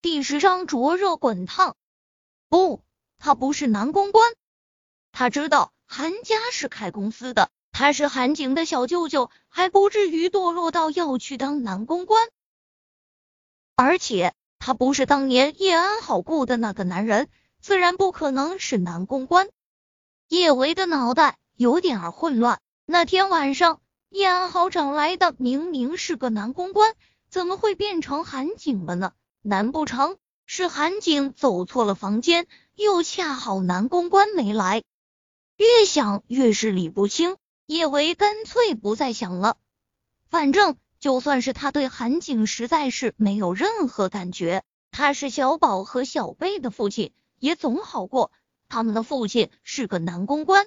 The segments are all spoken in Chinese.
第十章灼热滚烫。不，他不是男公关。他知道韩家是开公司的，他是韩景的小舅舅，还不至于堕落到要去当男公关。而且他不是当年叶安好雇的那个男人，自然不可能是男公关。叶维的脑袋有点混乱。那天晚上，叶安好找来的明明是个男公关，怎么会变成韩景了呢？难不成是韩景走错了房间，又恰好男公关没来？越想越是理不清。叶维干脆不再想了，反正就算是他对韩景实在是没有任何感觉，他是小宝和小贝的父亲，也总好过。他们的父亲是个男公关，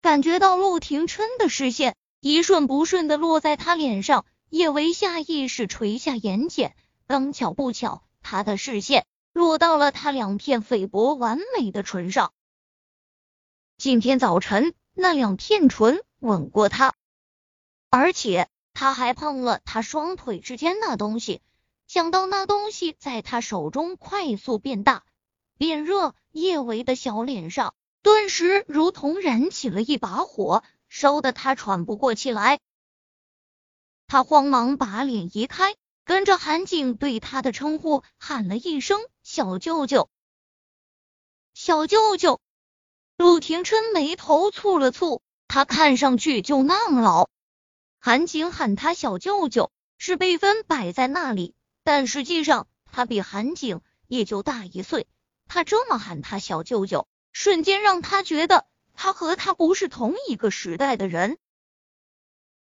感觉到陆廷琛的视线一顺不顺的落在他脸上，叶维下意识垂下眼睑。刚巧不巧，他的视线落到了他两片菲薄完美的唇上。今天早晨，那两片唇吻过他，而且他还碰了他双腿之间那东西。想到那东西在他手中快速变大。变热，叶维的小脸上顿时如同燃起了一把火，烧得他喘不过气来。他慌忙把脸移开，跟着韩景对他的称呼喊了一声“小舅舅”。小舅舅，陆廷琛眉头蹙了蹙，他看上去就那么老。韩景喊他小舅舅是辈分摆在那里，但实际上他比韩景也就大一岁。他这么喊他小舅舅，瞬间让他觉得他和他不是同一个时代的人。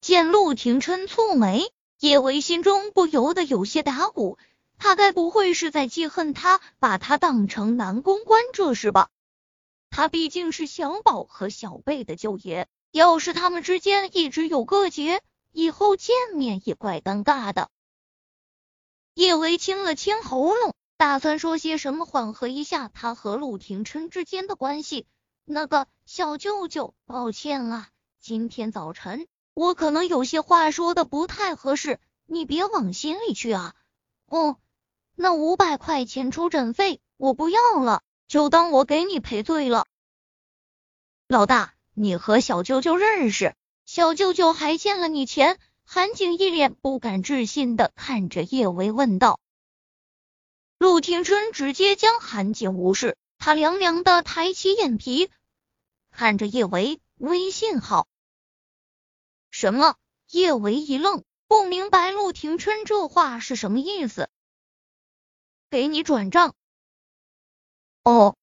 见陆廷琛蹙眉，叶维心中不由得有些打鼓，他该不会是在记恨他把他当成男公关这事吧？他毕竟是小宝和小贝的舅爷，要是他们之间一直有个结，以后见面也怪尴尬的。叶维清了清喉咙。打算说些什么缓和一下他和陆廷琛之间的关系？那个小舅舅，抱歉啊，今天早晨我可能有些话说的不太合适，你别往心里去啊。哦，那五百块钱出诊费我不要了，就当我给你赔罪了。老大，你和小舅舅认识？小舅舅还欠了你钱？韩景一脸不敢置信的看着叶维问道。陆廷琛直接将韩景无视，他凉凉的抬起眼皮，看着叶维微信号。什么？叶维一愣，不明白陆廷琛这话是什么意思。给你转账。哦，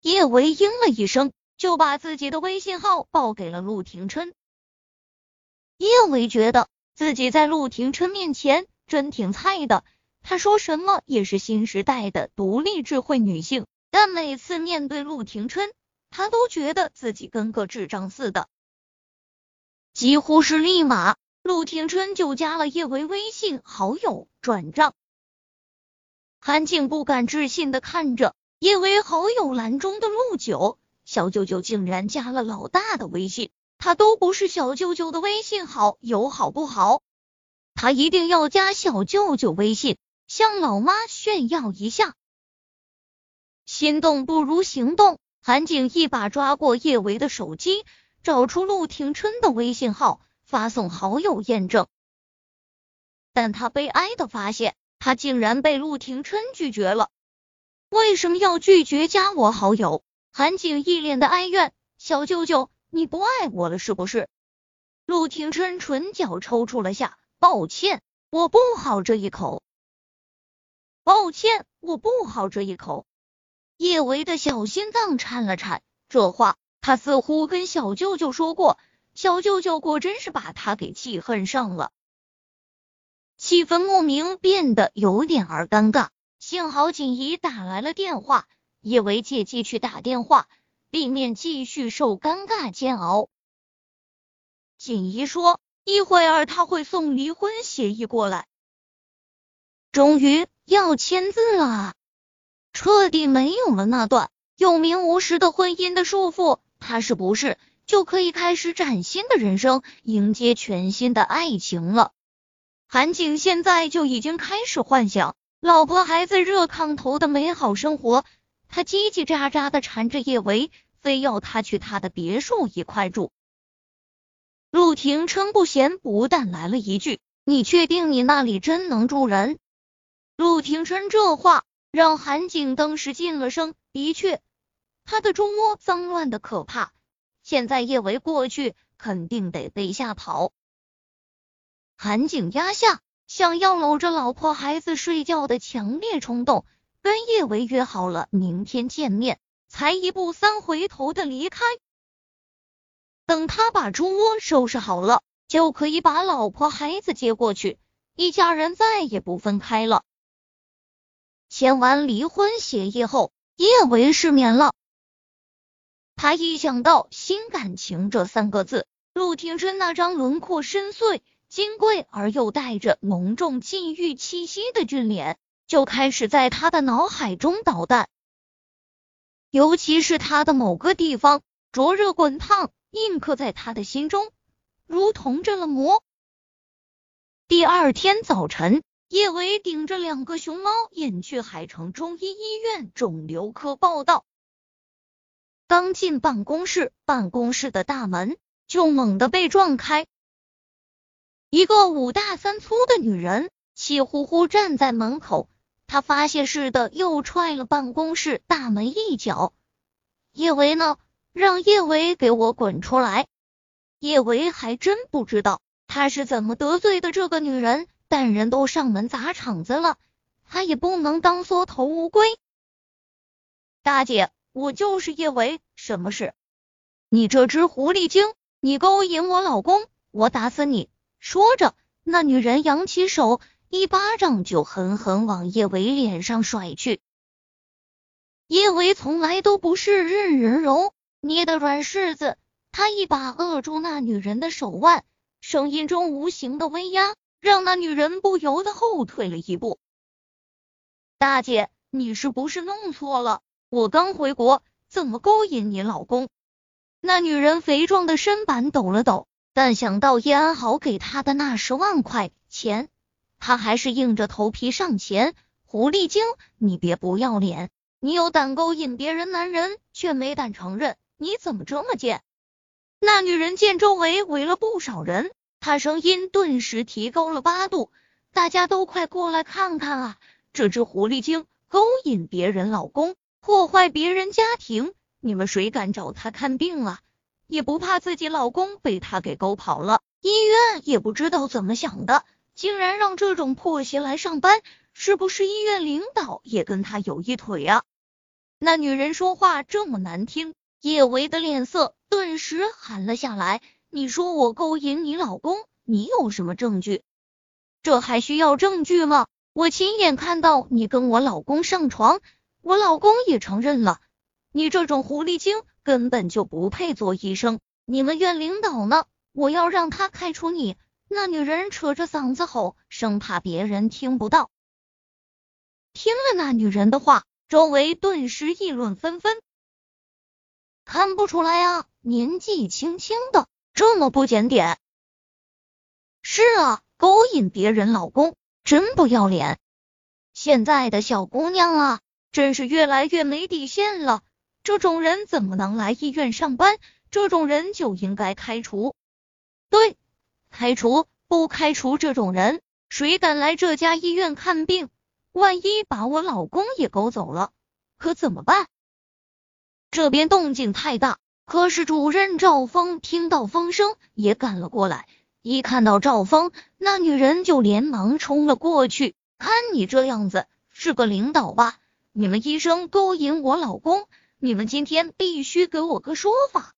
叶维应了一声，就把自己的微信号报给了陆廷琛。叶维觉得自己在陆廷琛面前真挺菜的。他说什么也是新时代的独立智慧女性，但每次面对陆廷琛，他都觉得自己跟个智障似的。几乎是立马，陆廷琛就加了叶维微信好友转账。韩静不敢置信的看着叶维好友栏中的陆九小舅舅，竟然加了老大的微信，他都不是小舅舅的微信好友，好不好？他一定要加小舅舅微信。向老妈炫耀一下，心动不如行动。韩景一把抓过叶维的手机，找出陆廷琛的微信号，发送好友验证。但他悲哀的发现，他竟然被陆廷琛拒绝了。为什么要拒绝加我好友？韩景一脸的哀怨。小舅舅，你不爱我了是不是？陆廷琛唇角抽搐了下，抱歉，我不好这一口。抱歉，我不好这一口。叶维的小心脏颤了颤，这话他似乎跟小舅舅说过，小舅舅果真是把他给记恨上了。气氛莫名变得有点儿尴尬。幸好锦怡打来了电话，叶维借机去打电话，避免继续受尴尬煎熬。锦怡说，一会儿他会送离婚协议过来。终于。要签字了，彻底没有了那段有名无实的婚姻的束缚，他是不是就可以开始崭新的人生，迎接全新的爱情了？韩景现在就已经开始幻想，老婆孩子热炕头的美好生活，他叽叽喳喳的缠着叶维，非要他去他的别墅一块住。陆廷琛不咸不但来了一句：“你确定你那里真能住人？”陆廷琛这话让韩景当时噤了声。的确，他的猪窝脏乱的可怕，现在叶维过去肯定得被吓跑。韩景压下想要搂着老婆孩子睡觉的强烈冲动，跟叶维约好了明天见面，才一步三回头的离开。等他把猪窝收拾好了，就可以把老婆孩子接过去，一家人再也不分开了。签完离婚协议后，叶维失眠了。他一想到“新感情”这三个字，陆廷琛那张轮廓深邃、金贵而又带着浓重禁欲气息的俊脸，就开始在他的脑海中捣蛋。尤其是他的某个地方，灼热滚烫。印刻在他的心中，如同着了魔。第二天早晨，叶伟顶着两个熊猫眼去海城中医医院肿瘤科报道。刚进办公室，办公室的大门就猛地被撞开，一个五大三粗的女人气呼呼站在门口，她发泄似的又踹了办公室大门一脚。叶维呢？让叶维给我滚出来！叶维还真不知道他是怎么得罪的这个女人，但人都上门砸场子了，他也不能当缩头乌龟。大姐，我就是叶维，什么事？你这只狐狸精，你勾引我老公，我打死你！说着，那女人扬起手，一巴掌就狠狠往叶维脸上甩去。叶维从来都不是任人揉。捏的软柿子，他一把扼住那女人的手腕，声音中无形的威压让那女人不由得后退了一步。大姐，你是不是弄错了？我刚回国，怎么勾引你老公？那女人肥壮的身板抖了抖，但想到叶安好给她的那十万块钱，她还是硬着头皮上前。狐狸精，你别不要脸！你有胆勾引别人男人，却没胆承认。你怎么这么贱？那女人见周围围了不少人，她声音顿时提高了八度。大家都快过来看看啊！这只狐狸精勾引别人老公，破坏别人家庭，你们谁敢找她看病啊？也不怕自己老公被她给勾跑了？医院也不知道怎么想的，竟然让这种破鞋来上班，是不是医院领导也跟她有一腿啊？那女人说话这么难听。叶维的脸色顿时寒了下来。你说我勾引你老公，你有什么证据？这还需要证据吗？我亲眼看到你跟我老公上床，我老公也承认了。你这种狐狸精根本就不配做医生。你们院领导呢？我要让他开除你！那女人扯着嗓子吼，生怕别人听不到。听了那女人的话，周围顿时议论纷纷。看不出来啊，年纪轻轻的这么不检点。是啊，勾引别人老公真不要脸。现在的小姑娘啊，真是越来越没底线了。这种人怎么能来医院上班？这种人就应该开除。对，开除，不开除这种人，谁敢来这家医院看病？万一把我老公也勾走了，可怎么办？这边动静太大，科室主任赵峰听到风声也赶了过来。一看到赵峰，那女人就连忙冲了过去。看你这样子，是个领导吧？你们医生勾引我老公，你们今天必须给我个说法。